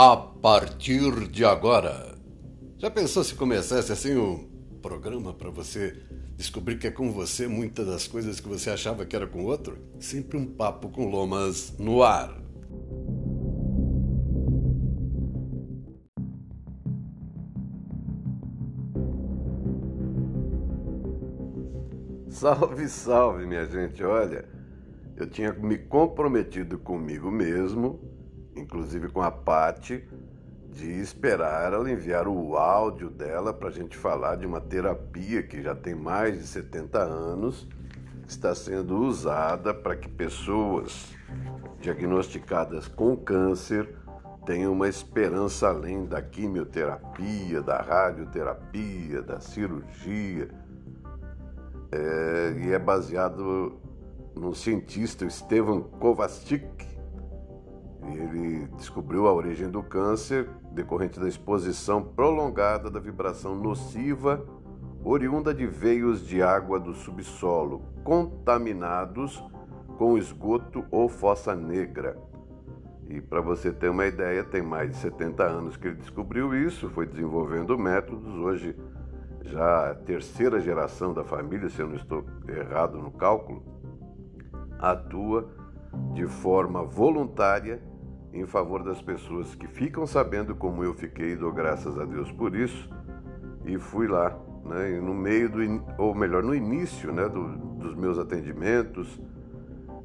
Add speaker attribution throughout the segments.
Speaker 1: a partir de agora. Já pensou se começasse assim um programa para você descobrir que é com você muitas das coisas que você achava que era com outro? Sempre um papo com lomas no ar. Salve, salve, minha gente. Olha, eu tinha me comprometido comigo mesmo, inclusive com a Pati, de esperar ela enviar o áudio dela para a gente falar de uma terapia que já tem mais de 70 anos, está sendo usada para que pessoas diagnosticadas com câncer tenham uma esperança além da quimioterapia, da radioterapia, da cirurgia. É, e é baseado no cientista Stefan Kovacic. Ele descobriu a origem do câncer decorrente da exposição prolongada da vibração nociva oriunda de veios de água do subsolo contaminados com esgoto ou fossa negra. E para você ter uma ideia, tem mais de 70 anos que ele descobriu isso, foi desenvolvendo métodos. Hoje, já a terceira geração da família, se eu não estou errado no cálculo, atua de forma voluntária em favor das pessoas que ficam sabendo como eu fiquei, dou graças a Deus por isso, e fui lá, né, no meio do, ou melhor, no início né, do, dos meus atendimentos,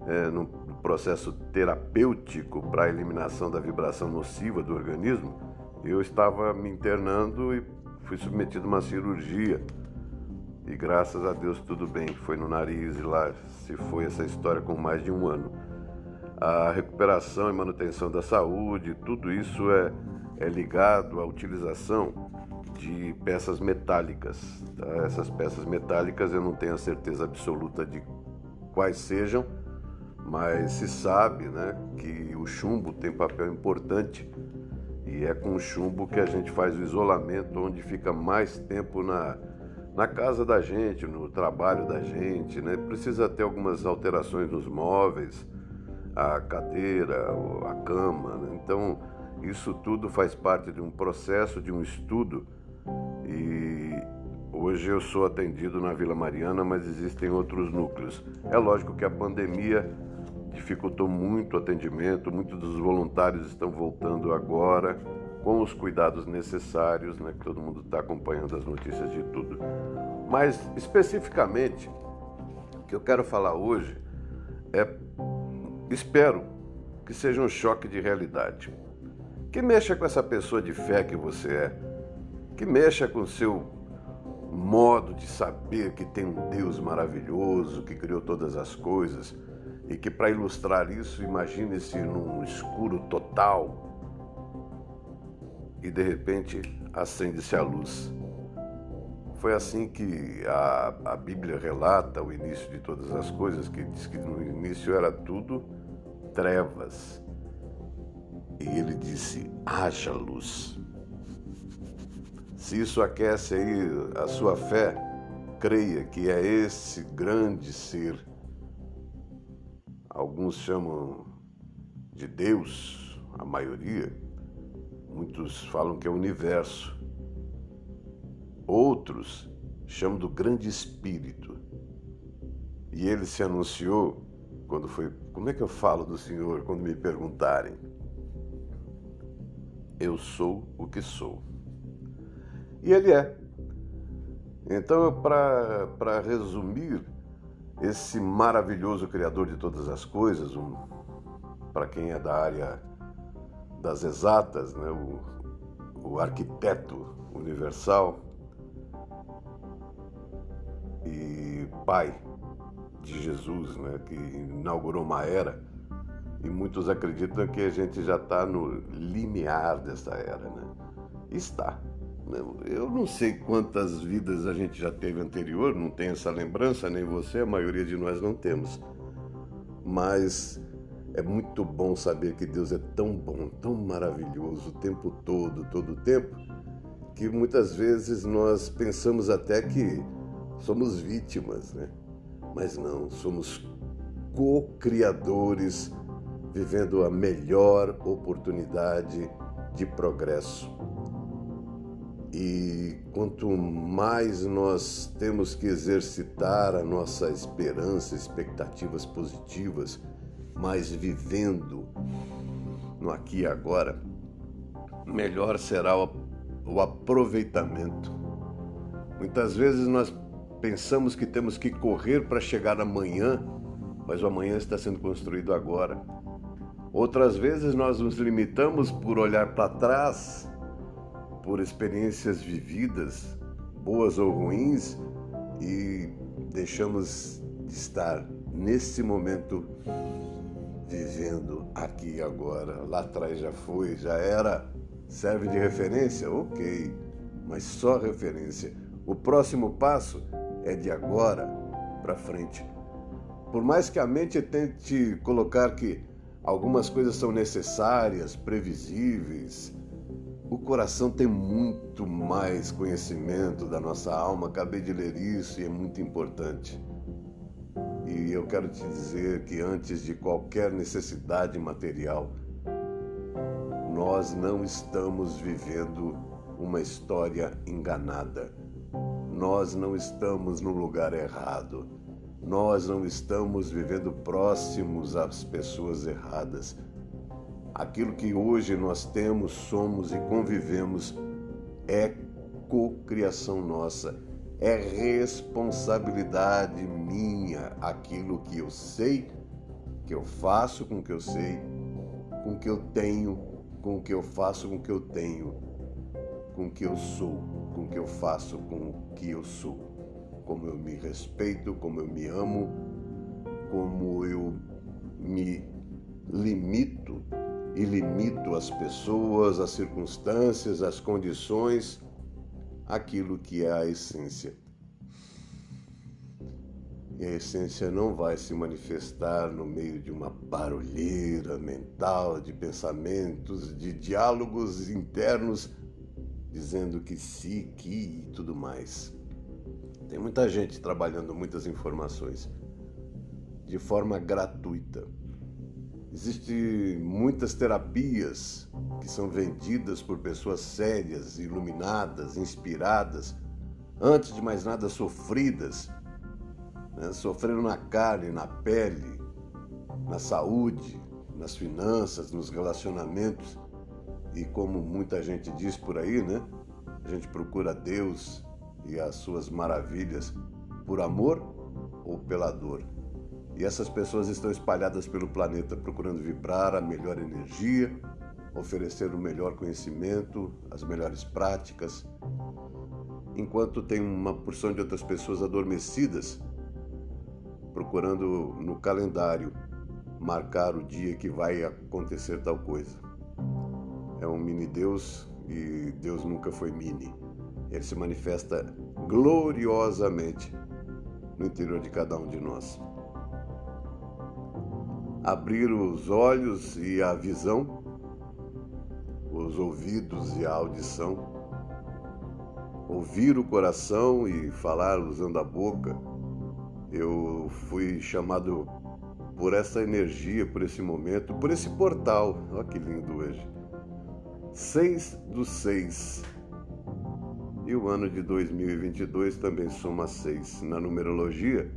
Speaker 1: é, no processo terapêutico para a eliminação da vibração nociva do organismo, eu estava me internando e fui submetido a uma cirurgia. E graças a Deus tudo bem, foi no nariz e lá se foi essa história com mais de um ano a recuperação e manutenção da saúde, tudo isso é, é ligado à utilização de peças metálicas. Tá? Essas peças metálicas eu não tenho a certeza absoluta de quais sejam, mas se sabe né, que o chumbo tem papel importante e é com o chumbo que a gente faz o isolamento, onde fica mais tempo na, na casa da gente, no trabalho da gente. Né? Precisa ter algumas alterações nos móveis a cadeira, a cama. Né? Então, isso tudo faz parte de um processo, de um estudo. E hoje eu sou atendido na Vila Mariana, mas existem outros núcleos. É lógico que a pandemia dificultou muito o atendimento, muitos dos voluntários estão voltando agora com os cuidados necessários, né, que todo mundo está acompanhando as notícias de tudo. Mas especificamente, o que eu quero falar hoje é Espero que seja um choque de realidade. Que mexa com essa pessoa de fé que você é. Que mexa com o seu modo de saber que tem um Deus maravilhoso que criou todas as coisas e que, para ilustrar isso, imagine-se num escuro total e de repente acende-se a luz. Foi assim que a, a Bíblia relata o início de todas as coisas, que diz que no início era tudo trevas. E ele disse: haja luz. Se isso aquece aí a sua fé, creia que é esse grande ser. Alguns chamam de Deus, a maioria. Muitos falam que é o universo. Outros chamam do grande espírito. E ele se anunciou quando foi. Como é que eu falo do Senhor quando me perguntarem? Eu sou o que sou. E Ele é. Então, para resumir, esse maravilhoso Criador de todas as coisas, um, para quem é da área das exatas, né, o, o arquiteto universal e Pai de Jesus, né, que inaugurou uma era, e muitos acreditam que a gente já está no limiar dessa era. Né? Está. Eu não sei quantas vidas a gente já teve anterior, não tenho essa lembrança, nem você, a maioria de nós não temos. Mas é muito bom saber que Deus é tão bom, tão maravilhoso o tempo todo, todo o tempo, que muitas vezes nós pensamos até que somos vítimas, né? Mas não, somos co-criadores, vivendo a melhor oportunidade de progresso. E quanto mais nós temos que exercitar a nossa esperança, expectativas positivas, mais vivendo no aqui e agora, melhor será o, aproveitamento. Muitas vezes nós pensamos que temos que correr para chegar amanhã, mas o amanhã está sendo construído agora. Outras vezes nós nos limitamos por olhar para trás por experiências vividas, boas ou ruins, e deixamos de estar nesse momento vivendo aqui agora. Lá atrás já foi, já era, serve de referência? Ok, mas só referência. O próximo passo é de agora para frente. Por mais que a mente tente colocar que algumas coisas são necessárias, previsíveis, o coração tem muito mais conhecimento da nossa alma. Acabei de ler isso e é muito importante. E eu quero te dizer que antes de qualquer necessidade material, nós não estamos vivendo uma história enganada. Nós não estamos no lugar errado. Nós não estamos vivendo próximos às pessoas erradas. Aquilo que hoje nós temos, somos e convivemos é cocriação nossa, é responsabilidade minha aquilo que eu sei, que eu faço com o que eu sei, com o que eu tenho, com o que eu faço com o que eu tenho, com o que eu sou, com o que eu faço com o que eu sou, como eu me respeito, como eu me amo, como eu me limito e limito as pessoas, as circunstâncias, as condições, aquilo que é a essência. E a essência não vai se manifestar no meio de uma barulheira mental, de pensamentos, de diálogos internos, dizendo que sim, que e tudo mais. Tem muita gente trabalhando muitas informações de forma gratuita Existem muitas terapias que são vendidas por pessoas sérias, iluminadas, inspiradas, antes de mais nada sofridas, né? sofreram na carne, na pele, na saúde, nas finanças, nos relacionamentos. E como muita gente diz por aí, né? A gente procura Deus e as suas maravilhas por amor ou pela dor. E essas pessoas estão espalhadas pelo planeta procurando vibrar a melhor energia, oferecer o melhor conhecimento, as melhores práticas, enquanto tem uma porção de outras pessoas adormecidas procurando no calendário marcar o dia que vai acontecer tal coisa. É um mini Deus e Deus nunca foi mini. Ele se manifesta gloriosamente no interior de cada um de nós abrir os olhos e a visão, os ouvidos e a audição, ouvir o coração e falar usando a boca. Eu fui chamado por essa energia, por esse momento, por esse portal. Olha que lindo hoje. 6 do 6. E o ano de 2022 também soma 6 na numerologia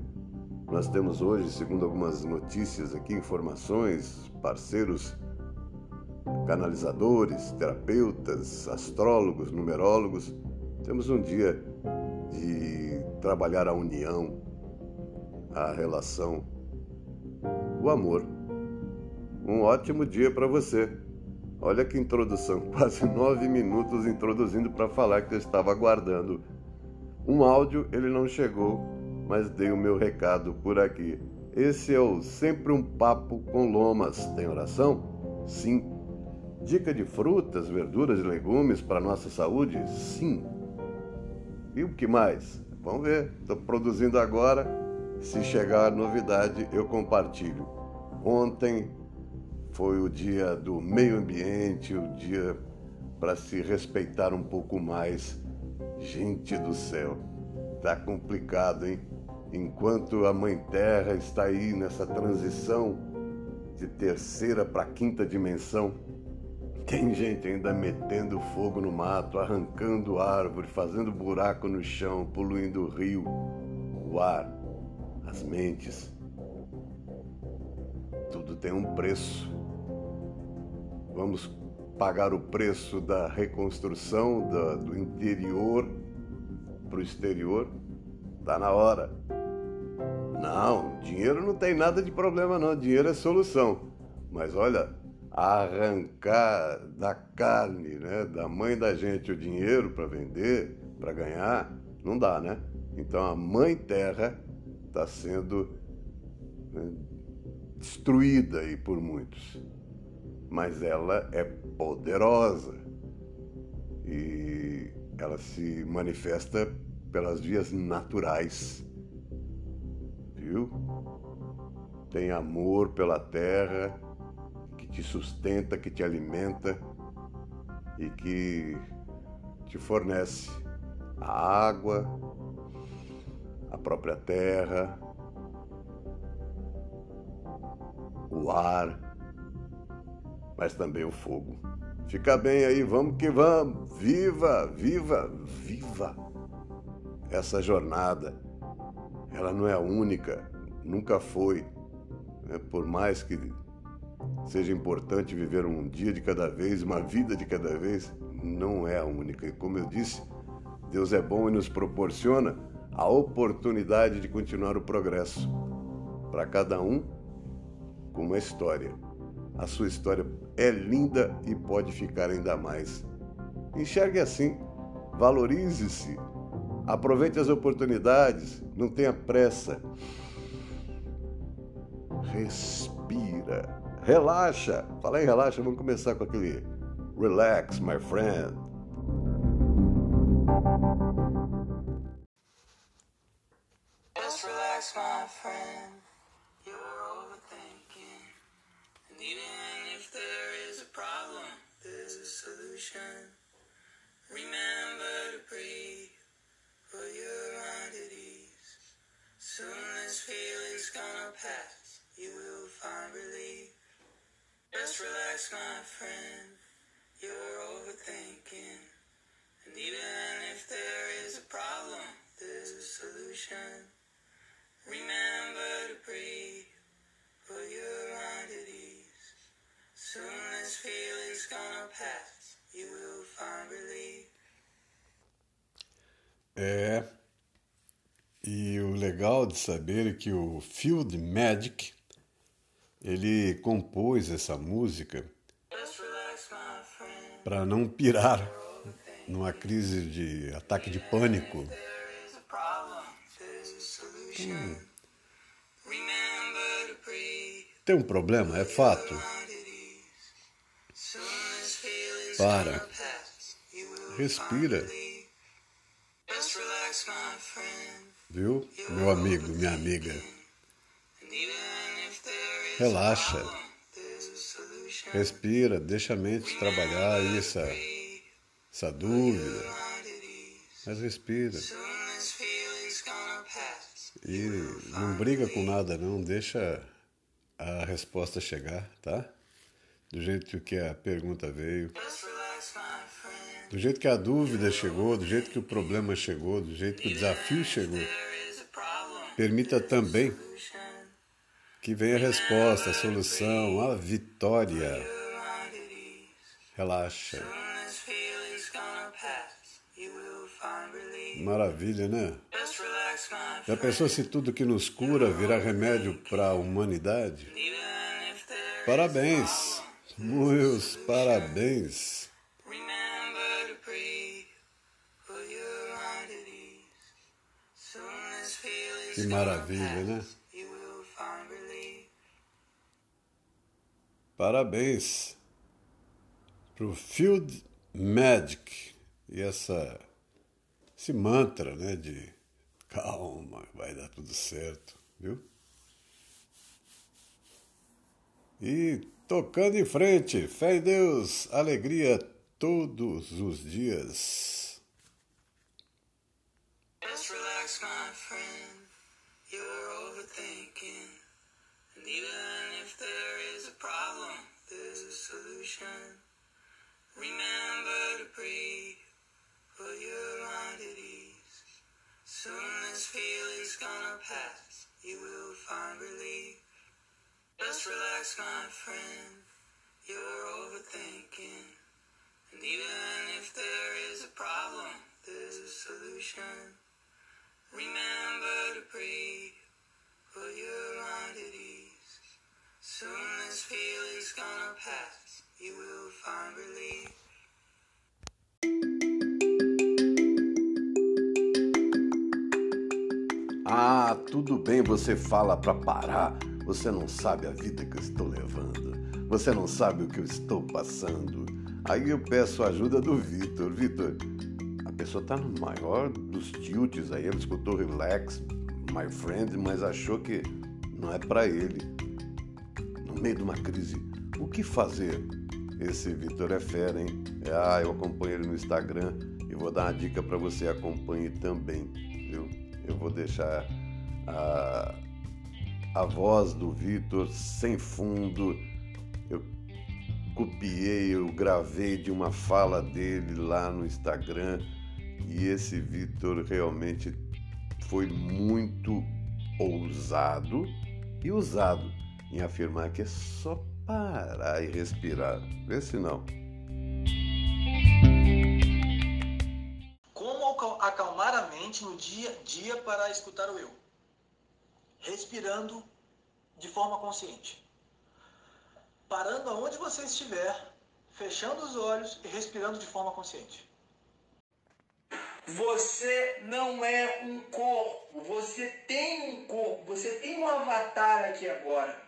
Speaker 1: nós temos hoje, segundo algumas notícias aqui, informações, parceiros, canalizadores, terapeutas, astrólogos, numerólogos. Temos um dia de trabalhar a união, a relação, o amor. Um ótimo dia para você. Olha que introdução, quase nove minutos introduzindo para falar que eu estava aguardando. Um áudio, ele não chegou mas dei o meu recado por aqui. Esse é o Sempre um Papo com Lomas. Tem oração? Sim. Dica de frutas, verduras e legumes para nossa saúde? Sim. E o que mais? Vamos ver. Estou produzindo agora. Se chegar novidade, eu compartilho. Ontem foi o dia do meio ambiente, o dia para se respeitar um pouco mais. Gente do céu, tá complicado, hein? enquanto a Mãe Terra está aí nessa transição de terceira para quinta dimensão, Tem gente ainda metendo fogo no mato, arrancando árvore, fazendo buraco no chão, poluindo o rio, o ar, as mentes. Tudo tem um preço. Vamos pagar o preço da reconstrução da, do interior para o exterior? Tá na hora. Não, dinheiro não tem nada de problema, não. Dinheiro é solução. Mas olha, arrancar da carne, né, da mãe da gente o dinheiro para vender, para ganhar, não dá, né? Então a mãe terra está sendo né, destruída aí por muitos, mas ela é poderosa. E ela se manifesta pelas vias naturais, viu? Tem amor pela terra que te sustenta, que te alimenta e que te fornece a água, a própria terra, o ar, mas também o fogo. Fica bem aí, vamos que vamos. Viva, viva, viva essa jornada. Ela não é a única, nunca foi. Né? Por mais que seja importante viver um dia de cada vez, uma vida de cada vez, não é a única. E como eu disse, Deus é bom e nos proporciona a oportunidade de continuar o progresso. Para cada um, com uma história. A sua história é linda e pode ficar ainda mais. Enxergue assim, valorize-se, aproveite as oportunidades, não tenha pressa. Respira Relaxa. Fala em relaxa, vamos começar com aquele Relax, my friend. This feeling's gonna pass. You will find relief. É. E o legal de saber é que o Field Magic ele compôs essa música para não pirar numa crise de ataque de pânico. Hum. Tem um problema, é fato. Para. Respira. Viu, meu amigo, minha amiga? Relaxa. Respira, deixa a mente trabalhar essa, essa dúvida. Mas respira. E não briga com nada não, deixa a resposta chegar, tá? Do jeito que a pergunta veio. Do jeito que a dúvida chegou, do jeito que o problema chegou, do jeito que o desafio chegou. Permita também que vem a resposta, a solução, a vitória. Relaxa. Maravilha, né? Já pensou se tudo que nos cura virar remédio para a humanidade? Parabéns, meus parabéns. Que maravilha, né? Parabéns para o Field Magic e essa, esse mantra né, de calma, vai dar tudo certo, viu? E Tocando em frente, fé em Deus, alegria todos os dias. Just relax, my friend. You're overthinking. And even if there is a problem, there's a solution.
Speaker 2: Remember to breathe, put your mind at ease. Soon this feeling's gonna pass, you will find relief. Just relax, my friend. You're overthinking. And even if there is a problem, there's a solution. Remember to breathe. Put your mind at ease. Soon this feeling's gonna pass. You will find relief.
Speaker 1: Ah, tudo bem, você fala para parar. Você não sabe a vida que eu estou levando. Você não sabe o que eu estou passando. Aí eu peço a ajuda do Vitor. Vitor, a pessoa tá no maior dos tilts aí. Ele escutou Relax, My Friend, mas achou que não é para ele. No meio de uma crise, o que fazer? Esse Vitor é fera, hein? Ah, eu acompanho ele no Instagram e vou dar uma dica para você acompanhe também, viu? Eu vou deixar a, a voz do Vitor sem fundo. Eu copiei, eu gravei de uma fala dele lá no Instagram e esse Vitor realmente foi muito ousado e usado em afirmar que é só parar e respirar. Vê se não.
Speaker 3: acalmar a mente no dia a dia para escutar o eu. Respirando de forma consciente. Parando aonde você estiver, fechando os olhos e respirando de forma consciente. Você não é um corpo, você tem um corpo, você tem um avatar aqui agora.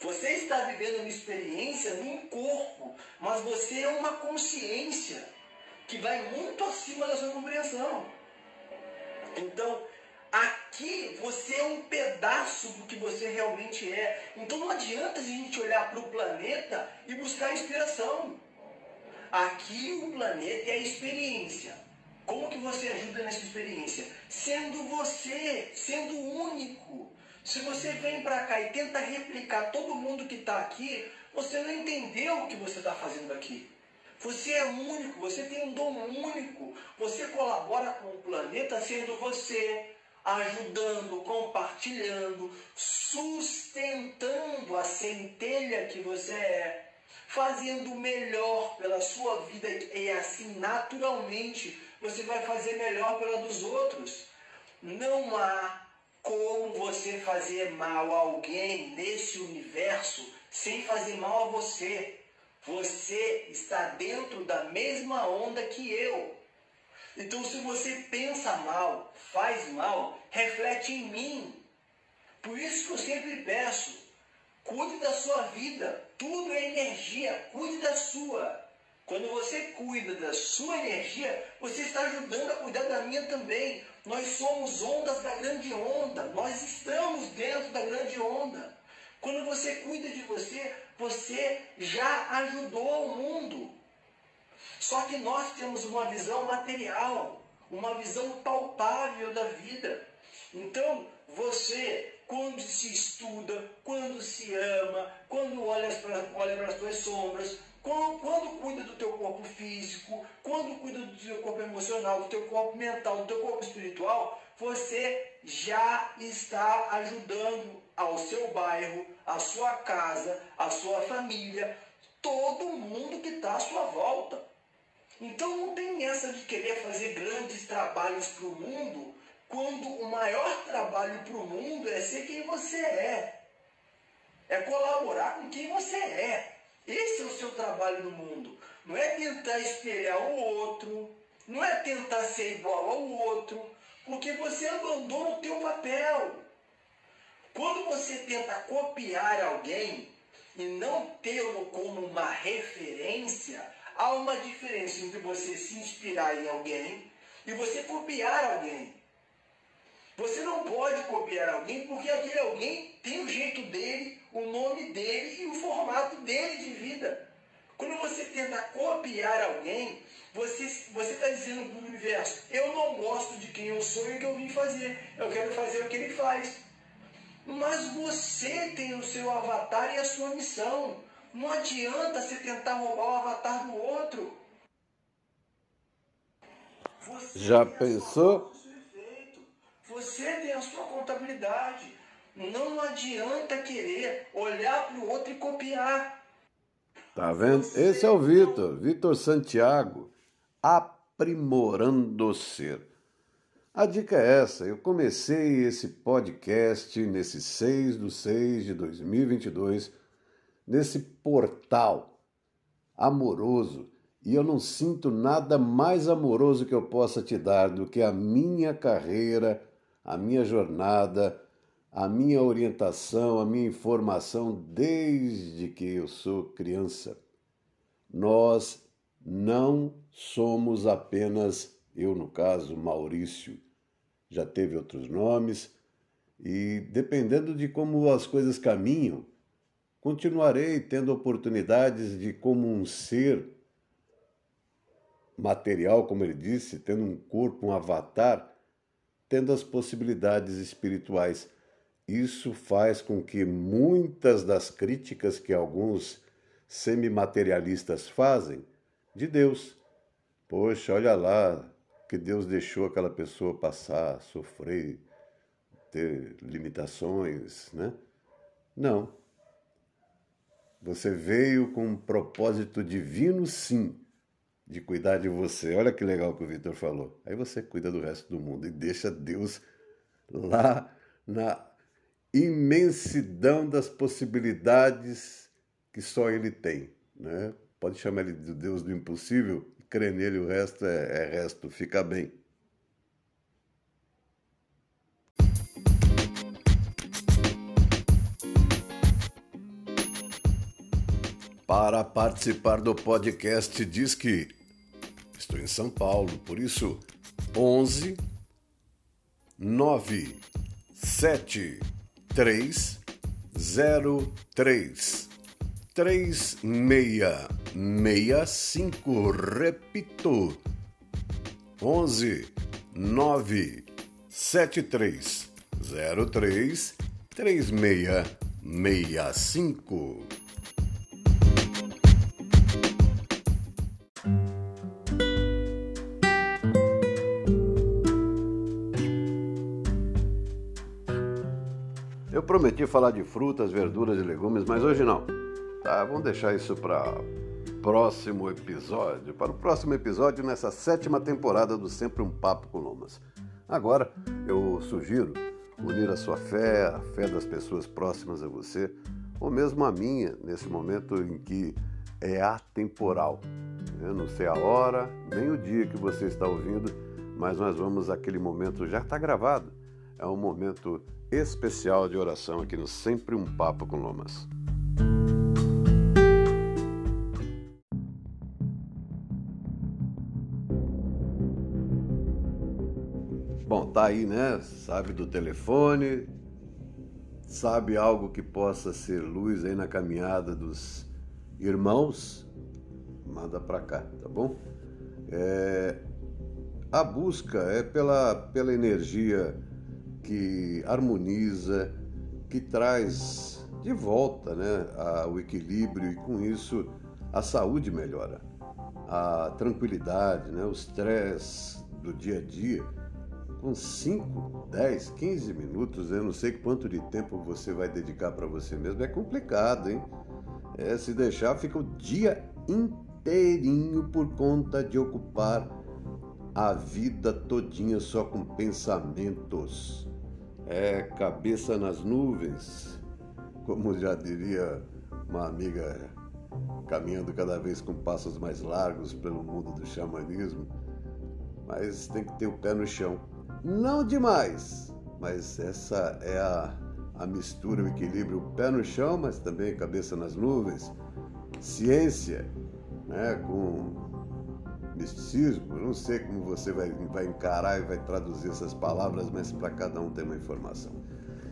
Speaker 3: Você está vivendo uma experiência num corpo, mas você é uma consciência que vai muito acima da sua compreensão. Então, aqui você é um pedaço do que você realmente é. Então não adianta a gente olhar para o planeta e buscar inspiração. Aqui o planeta é a experiência. Como que você ajuda nessa experiência? Sendo você, sendo único. Se você vem para cá e tenta replicar todo mundo que está aqui, você não entendeu o que você está fazendo aqui. Você é único, você tem um dom único. Você colabora com o planeta sendo você, ajudando, compartilhando, sustentando a centelha que você é, fazendo o melhor pela sua vida e assim naturalmente você vai fazer melhor pela dos outros. Não há como você fazer mal a alguém nesse universo sem fazer mal a você. Você está dentro da mesma onda que eu. Então, se você pensa mal, faz mal, reflete em mim. Por isso que eu sempre peço: cuide da sua vida. Tudo é energia, cuide da sua. Quando você cuida da sua energia, você está ajudando a cuidar da minha também. Nós somos ondas da grande onda. Nós estamos dentro da grande onda. Quando você cuida de você, você já ajudou o mundo. Só que nós temos uma visão material, uma visão palpável da vida. Então, você, quando se estuda, quando se ama, quando olha para, as suas sombras, quando, quando, cuida do teu corpo físico, quando cuida do teu corpo emocional, do teu corpo mental, do teu corpo espiritual, você já está ajudando ao seu bairro, à sua casa, à sua família, todo mundo que está à sua volta. Então não tem essa de querer fazer grandes trabalhos para o mundo, quando o maior trabalho para o mundo é ser quem você é. É colaborar com quem você é. Esse é o seu trabalho no mundo. Não é tentar espelhar o outro, não é tentar ser igual ao outro, porque você abandona o teu papel. Quando você tenta copiar alguém e não tê-lo como uma referência, há uma diferença entre você se inspirar em alguém e você copiar alguém. Você não pode copiar alguém porque aquele alguém tem o jeito dele, o nome dele e o formato dele de vida. Quando você tenta copiar alguém, você está dizendo para o universo: eu não gosto de quem eu sou e o que eu vim fazer, eu quero fazer o que ele faz. Mas você tem o seu avatar e a sua missão. Não adianta você tentar roubar o avatar do outro.
Speaker 1: Você Já pensou?
Speaker 3: Você tem a sua contabilidade. Não adianta querer olhar para o outro e copiar.
Speaker 1: Tá vendo? Esse é o Vitor, Vitor Santiago, aprimorando o ser. A dica é essa, eu comecei esse podcast nesse 6 de 6 de 2022, nesse portal amoroso, e eu não sinto nada mais amoroso que eu possa te dar do que a minha carreira, a minha jornada, a minha orientação, a minha informação desde que eu sou criança. Nós não somos apenas, eu no caso, Maurício, já teve outros nomes, e dependendo de como as coisas caminham, continuarei tendo oportunidades de, como um ser material, como ele disse, tendo um corpo, um avatar, tendo as possibilidades espirituais isso faz com que muitas das críticas que alguns semimaterialistas fazem de Deus, poxa, olha lá que Deus deixou aquela pessoa passar, sofrer, ter limitações, né? Não. Você veio com um propósito divino, sim, de cuidar de você. Olha que legal que o Vitor falou. Aí você cuida do resto do mundo e deixa Deus lá na imensidão das possibilidades que só ele tem. Né? Pode chamar ele de Deus do impossível, crê nele, o resto é, é resto, fica bem. Para participar do podcast, diz que estou em São Paulo, por isso 11 9 7 três zero três três meia meia cinco repito onze nove sete três zero três três meia meia cinco prometi falar de frutas, verduras e legumes, mas hoje não. Tá, vamos deixar isso para próximo episódio, para o próximo episódio nessa sétima temporada do Sempre um Papo com Lomas. Agora, eu sugiro unir a sua fé, a fé das pessoas próximas a você, ou mesmo a minha, nesse momento em que é atemporal. Eu não sei a hora, nem o dia que você está ouvindo, mas nós vamos aquele momento, já está gravado, é um momento especial de oração aqui no Sempre um Papo com Lomas. Bom, tá aí, né? Sabe do telefone, sabe algo que possa ser luz aí na caminhada dos irmãos, manda para cá, tá bom? É, a busca é pela, pela energia que harmoniza, que traz de volta né, o equilíbrio e com isso a saúde melhora, a tranquilidade, né, o estresse do dia a dia. Com 5, 10, 15 minutos, eu não sei quanto de tempo você vai dedicar para você mesmo, é complicado, hein? É, se deixar, fica o dia inteirinho por conta de ocupar a vida todinha só com pensamentos é cabeça nas nuvens, como já diria uma amiga caminhando cada vez com passos mais largos pelo mundo do xamanismo, mas tem que ter o pé no chão. Não demais, mas essa é a, a mistura, o equilíbrio, o pé no chão, mas também cabeça nas nuvens, ciência, né, com misticismo, não sei como você vai, vai encarar e vai traduzir essas palavras, mas para cada um tem uma informação.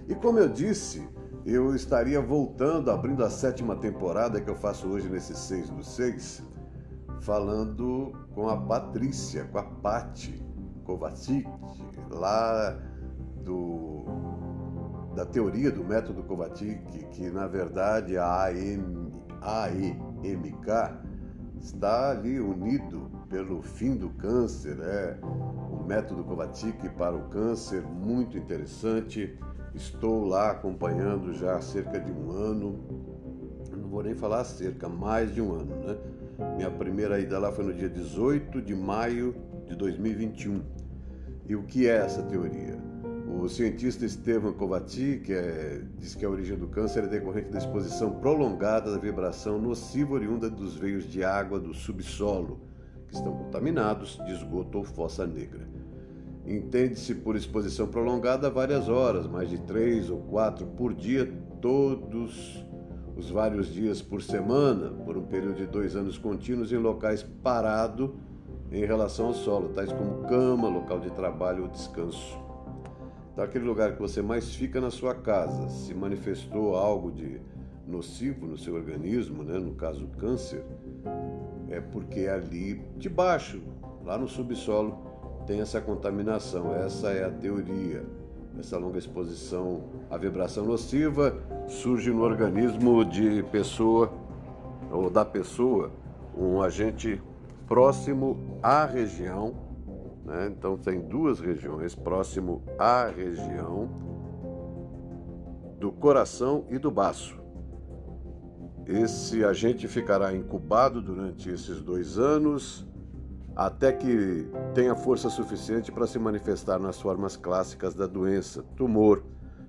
Speaker 1: E como eu disse, eu estaria voltando, abrindo a sétima temporada que eu faço hoje nesse 6 do 6, falando com a Patrícia, com a Pati Kovacic, lá do, da teoria do método Kovacic, que na verdade a AEMK está ali unido pelo fim do câncer, é o método Kovacic para o câncer, muito interessante. Estou lá acompanhando já há cerca de um ano, não vou nem falar cerca, mais de um ano, né? Minha primeira ida lá foi no dia 18 de maio de 2021. E o que é essa teoria? O cientista Estevam Kovati, que é, diz que a origem do câncer é decorrente da exposição prolongada da vibração nociva oriunda dos veios de água do subsolo, que estão contaminados de esgoto ou fossa negra. Entende-se por exposição prolongada várias horas, mais de três ou quatro por dia, todos os vários dias por semana, por um período de dois anos contínuos em locais parados em relação ao solo, tais como cama, local de trabalho ou descanso. Então, aquele lugar que você mais fica na sua casa, se manifestou algo de nocivo no seu organismo, né? no caso câncer, é porque ali debaixo, lá no subsolo, tem essa contaminação. Essa é a teoria. Essa longa exposição à vibração nociva surge no organismo de pessoa ou da pessoa um agente próximo à região. Né? Então, tem duas regiões próximo à região do coração e do baço. Esse agente ficará incubado durante esses dois anos até que tenha força suficiente para se manifestar nas formas clássicas da doença, tumor,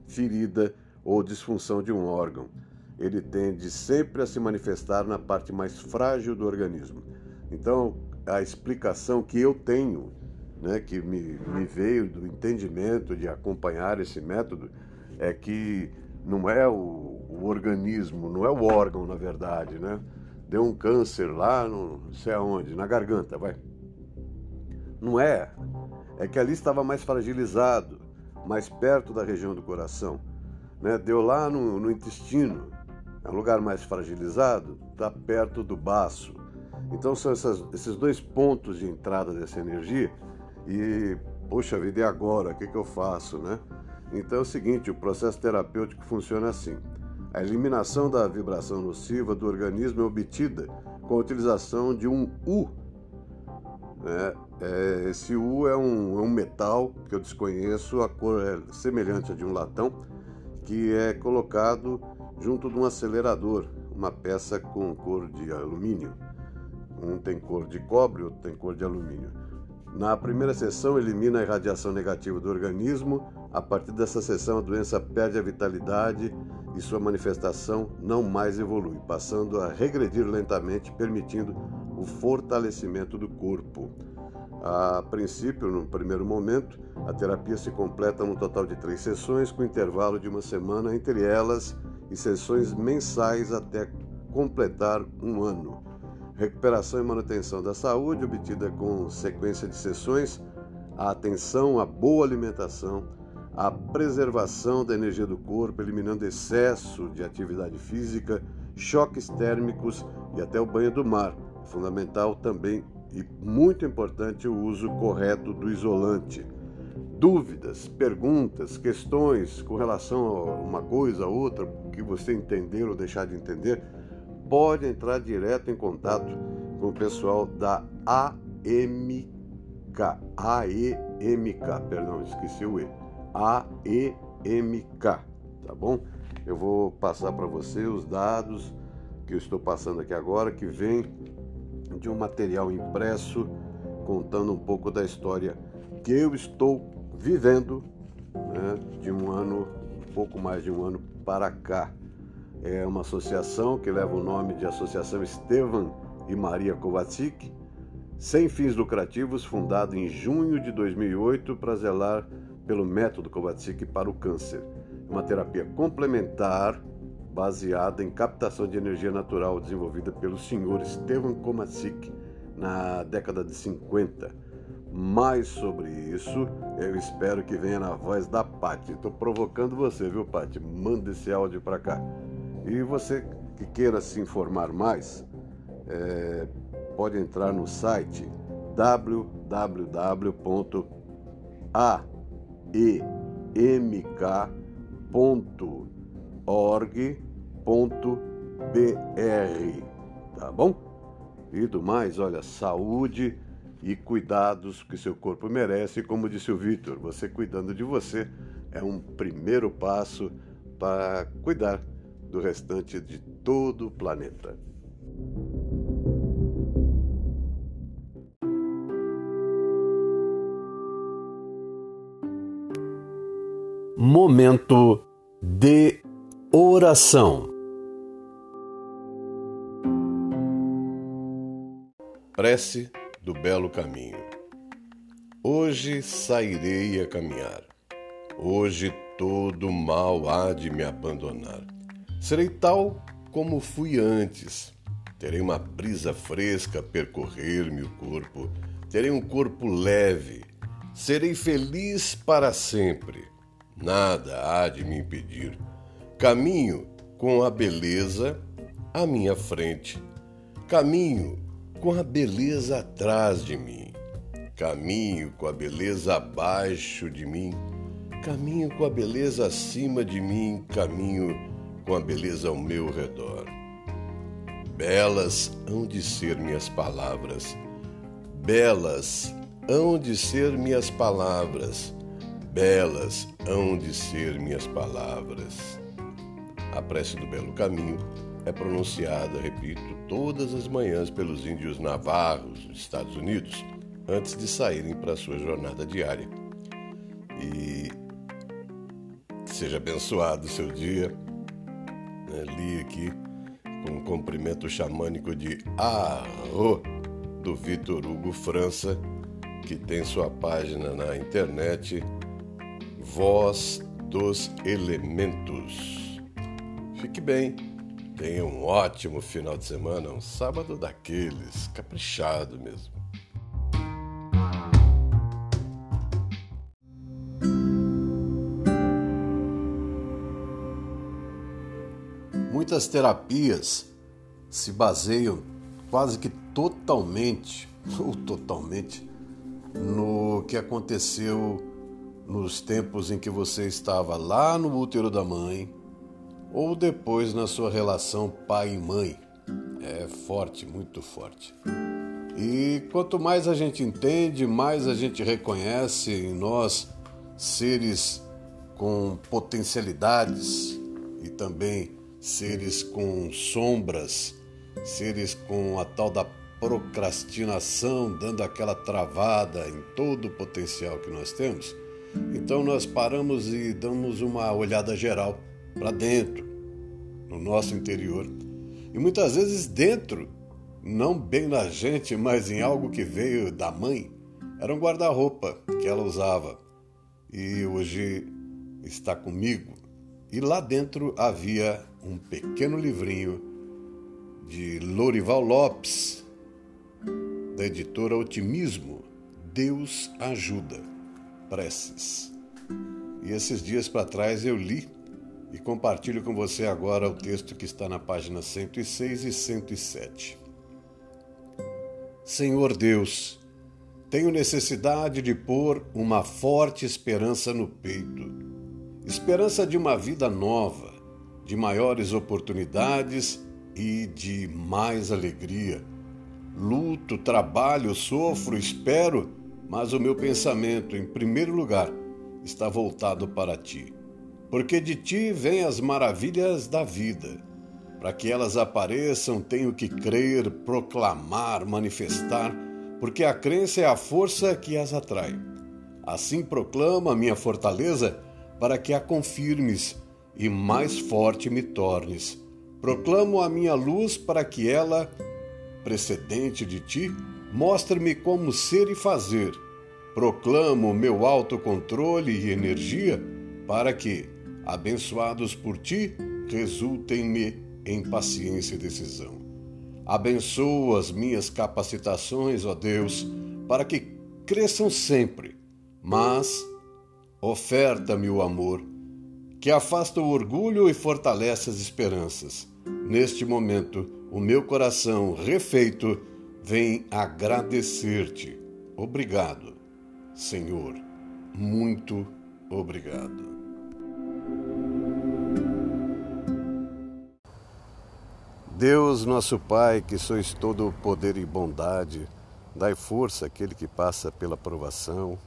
Speaker 1: ferida ou disfunção de um órgão. Ele tende sempre a se manifestar na parte mais frágil do organismo. Então, a explicação que eu tenho, né, que me, me veio do entendimento de acompanhar esse método, é que não é o, o organismo, não é o órgão, na verdade, né? Deu um câncer lá, não sei aonde, na garganta, vai. Não é. É que ali estava mais fragilizado, mais perto da região do coração. Né? Deu lá no, no intestino. É um lugar mais fragilizado, está perto do baço. Então são essas, esses dois pontos de entrada dessa energia. E, poxa vida, e agora? O que, que eu faço, né? Então é o seguinte, o processo terapêutico funciona assim. A eliminação da vibração nociva do organismo é obtida com a utilização de um U né? É, esse U é um, é um metal que eu desconheço, a cor é semelhante a de um latão, que é colocado junto de um acelerador, uma peça com cor de alumínio. Um tem cor de cobre, outro tem cor de alumínio. Na primeira sessão, elimina a irradiação negativa do organismo. A partir dessa sessão, a doença perde a vitalidade e sua manifestação não mais evolui, passando a regredir lentamente, permitindo o fortalecimento do corpo. A princípio, no primeiro momento, a terapia se completa num total de três sessões, com intervalo de uma semana entre elas e sessões mensais até completar um ano. Recuperação e manutenção da saúde, obtida com sequência de sessões, a atenção à boa alimentação, a preservação da energia do corpo, eliminando excesso de atividade física, choques térmicos e até o banho do mar Fundamental também e muito importante o uso correto do isolante. Dúvidas, perguntas, questões com relação a uma coisa, a outra, que você entender ou deixar de entender, pode entrar direto em contato com o pessoal da AMK. AEMK, perdão, esqueci o E. AEMK, tá bom? Eu vou passar para você os dados que eu estou passando aqui agora, que vem de um material impresso contando um pouco da história que eu estou vivendo né, de um ano, um pouco mais de um ano para cá. É uma associação que leva o nome de Associação Estevan e Maria Kovacic, sem fins lucrativos, fundada em junho de 2008 para zelar pelo método Kovacic para o câncer. Uma terapia complementar baseada em captação de energia natural desenvolvida pelo senhor Estevan Komacic na década de 50. Mais sobre isso, eu espero que venha na voz da Pati. Estou provocando você, viu, Pati? Manda esse áudio para cá. E você que queira se informar mais, é, pode entrar no site www.aemk.org www.saúde.br, tá bom? E do mais, olha, saúde e cuidados que seu corpo merece, como disse o Vitor, você cuidando de você é um primeiro passo para cuidar do restante de todo o planeta. Momento de oração. Prece do belo caminho. Hoje sairei a caminhar. Hoje todo mal há de me abandonar. Serei tal como fui antes. Terei uma brisa fresca percorrer-me o corpo. Terei um corpo leve. Serei feliz para sempre. Nada há de me impedir. Caminho com a beleza à minha frente. Caminho com a beleza atrás de mim. Caminho com a beleza abaixo de mim. Caminho com a beleza acima de mim. Caminho com a beleza ao meu redor. Belas hão de ser minhas palavras. Belas hão de ser minhas palavras. Belas hão de ser minhas palavras. A prece do Belo Caminho é pronunciada, repito, todas as manhãs pelos índios navarros dos Estados Unidos, antes de saírem para a sua jornada diária. E seja abençoado o seu dia. Né? Li aqui com um cumprimento xamânico de Arro, do Vitor Hugo França, que tem sua página na internet Voz dos Elementos. Fique bem Tenha um ótimo final de semana, um sábado daqueles, caprichado mesmo. Muitas terapias se baseiam quase que totalmente, ou totalmente, no que aconteceu nos tempos em que você estava lá no útero da mãe, ou depois na sua relação pai e mãe. É forte, muito forte. E quanto mais a gente entende, mais a gente reconhece em nós seres com potencialidades e também seres com sombras, seres com a tal da procrastinação, dando aquela travada em todo o potencial que nós temos. Então nós paramos e damos uma olhada geral para dentro, no nosso interior. E muitas vezes dentro, não bem na gente, mas em algo que veio da mãe, era um guarda-roupa que ela usava. E hoje está comigo. E lá dentro havia um pequeno livrinho de Lorival Lopes, da editora Otimismo. Deus ajuda. Preces. E esses dias para trás eu li e compartilho com você agora o texto que está na página 106 e 107. Senhor Deus, tenho necessidade de pôr uma forte esperança no peito, esperança de uma vida nova, de maiores oportunidades e de mais alegria. Luto, trabalho, sofro, espero, mas o meu pensamento, em primeiro lugar, está voltado para ti porque de ti vêm as maravilhas da vida. Para que elas apareçam, tenho que crer, proclamar, manifestar, porque a crença é a força que as atrai. Assim proclama minha fortaleza, para que a confirmes e mais forte me tornes. Proclamo a minha luz para que ela, precedente de ti, mostre-me como ser e fazer. Proclamo meu autocontrole e energia para que, abençoados por ti, resultem-me em paciência e decisão. Abençoa as minhas capacitações, ó Deus, para que cresçam sempre, mas oferta-me o amor, que afasta o orgulho e fortalece as esperanças. Neste momento, o meu coração refeito vem agradecer-te. Obrigado, Senhor. Muito obrigado. Deus, nosso Pai, que sois todo poder e bondade, dai força àquele que passa pela provação,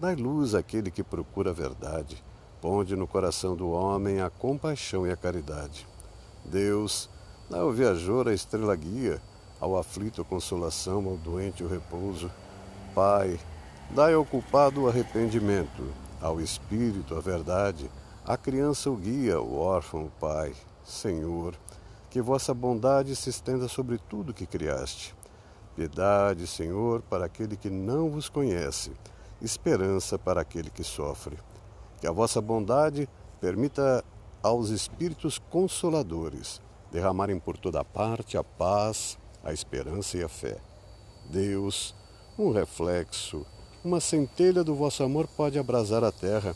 Speaker 1: dai luz àquele que procura a verdade, ponde no coração do homem a compaixão e a caridade. Deus, dá ao viajor a estrela guia, ao aflito a consolação, ao doente o repouso. Pai, dai ao culpado o arrependimento, ao espírito a verdade, à criança o guia, o órfão o pai. Senhor, que vossa bondade se estenda sobre tudo que criaste. Piedade, Senhor, para aquele que não vos conhece, esperança para aquele que sofre. Que a vossa bondade permita aos espíritos consoladores derramarem por toda parte a paz, a esperança e a fé. Deus, um reflexo, uma centelha do vosso amor pode abrasar a terra.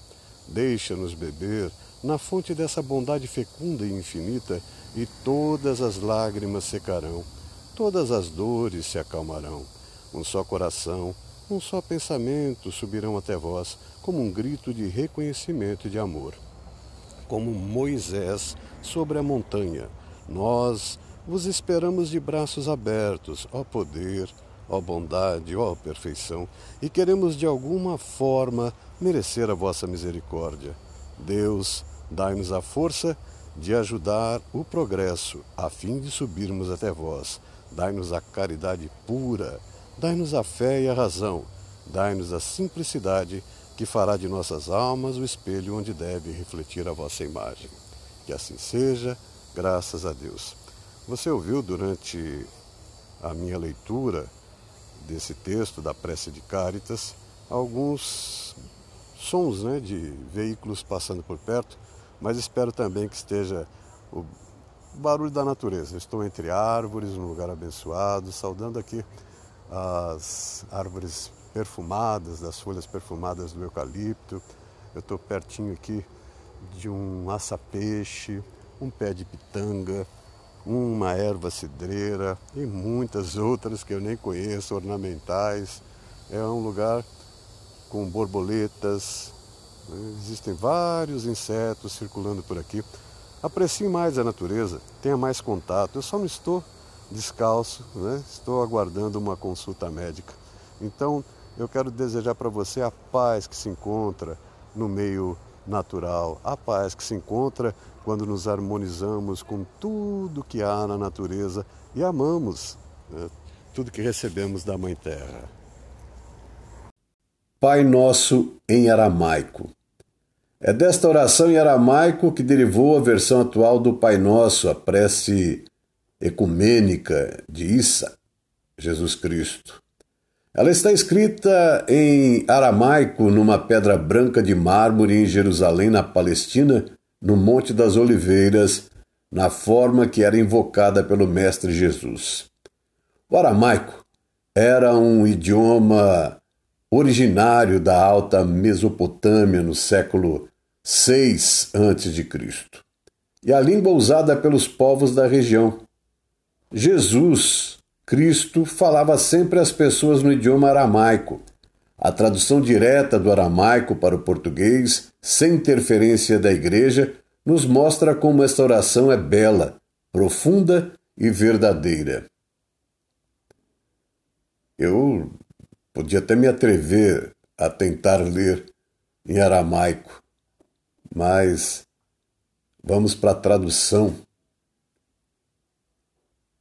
Speaker 1: Deixa-nos beber na fonte dessa bondade fecunda e infinita, e todas as lágrimas secarão, todas as dores se acalmarão. Um só coração, um só pensamento subirão até vós, como um grito de reconhecimento e de amor. Como Moisés sobre a montanha, nós vos esperamos de braços abertos, ó poder, ó bondade, ó perfeição, e queremos de alguma forma merecer a vossa misericórdia. Deus, dai-nos a força de ajudar o progresso, a fim de subirmos até vós. Dai-nos a caridade pura, dai-nos a fé e a razão, dai-nos a simplicidade que fará de nossas almas o espelho onde deve refletir a vossa imagem. Que assim seja, graças a Deus. Você ouviu durante a minha leitura desse texto da prece de Cáritas alguns sons né, de veículos passando por perto, mas espero também que esteja o barulho da natureza. estou entre árvores, num lugar abençoado, saudando aqui as árvores perfumadas, das folhas perfumadas do eucalipto. Eu estou pertinho aqui de um aça-peixe, um pé de pitanga, uma erva cidreira e muitas outras que eu nem conheço, ornamentais. É um lugar com borboletas, né? existem vários insetos circulando por aqui. Aprecie mais a natureza, tenha mais contato. Eu só não estou descalço, né? estou aguardando uma consulta médica. Então, eu quero desejar para você a paz que se encontra no meio natural, a paz que se encontra quando nos harmonizamos com tudo que há na natureza e amamos né, tudo que recebemos da Mãe Terra.
Speaker 4: Pai Nosso em aramaico. É desta oração em aramaico que derivou a versão atual do Pai Nosso, a prece ecumênica de Issa, Jesus Cristo. Ela está escrita em aramaico numa pedra branca de mármore em Jerusalém, na Palestina, no Monte das Oliveiras, na forma que era invocada pelo Mestre Jesus. O aramaico era um idioma originário da Alta Mesopotâmia no século VI a.C. e a língua usada pelos povos da região. Jesus Cristo falava sempre às pessoas no idioma aramaico. A tradução direta do aramaico para o português, sem interferência da igreja, nos mostra como esta oração é bela, profunda e verdadeira. Eu podia até me atrever a tentar ler em aramaico, mas vamos para a tradução.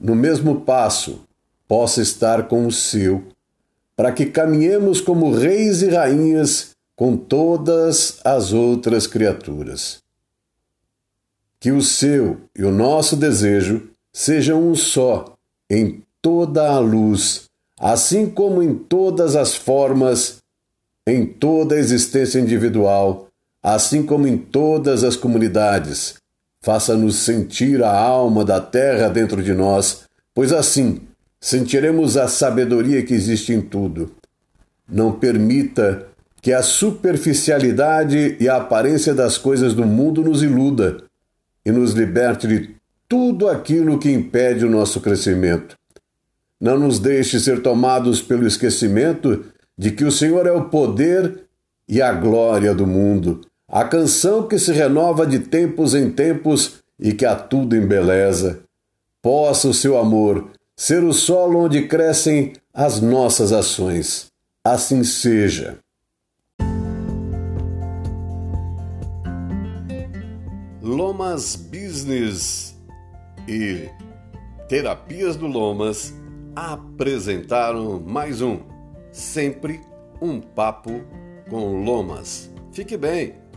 Speaker 4: no mesmo passo, possa estar com o seu, para que caminhemos como reis e rainhas com todas as outras criaturas. Que o seu e o nosso desejo sejam um só em toda a luz, assim como em todas as formas, em toda a existência individual, assim como em todas as comunidades. Faça-nos sentir a alma da terra dentro de nós, pois assim sentiremos a sabedoria que existe em tudo. Não permita
Speaker 1: que a superficialidade e a aparência das coisas do mundo nos iluda e nos liberte de tudo aquilo que impede o nosso crescimento. Não nos deixe ser tomados pelo esquecimento de que o Senhor é o poder e a glória do mundo, a canção que se renova de tempos em tempos e que a tudo embeleza. Possa o seu amor ser o solo onde crescem as nossas ações. Assim seja. Lomas Business e Terapias do Lomas apresentaram mais um Sempre um Papo com Lomas. Fique bem!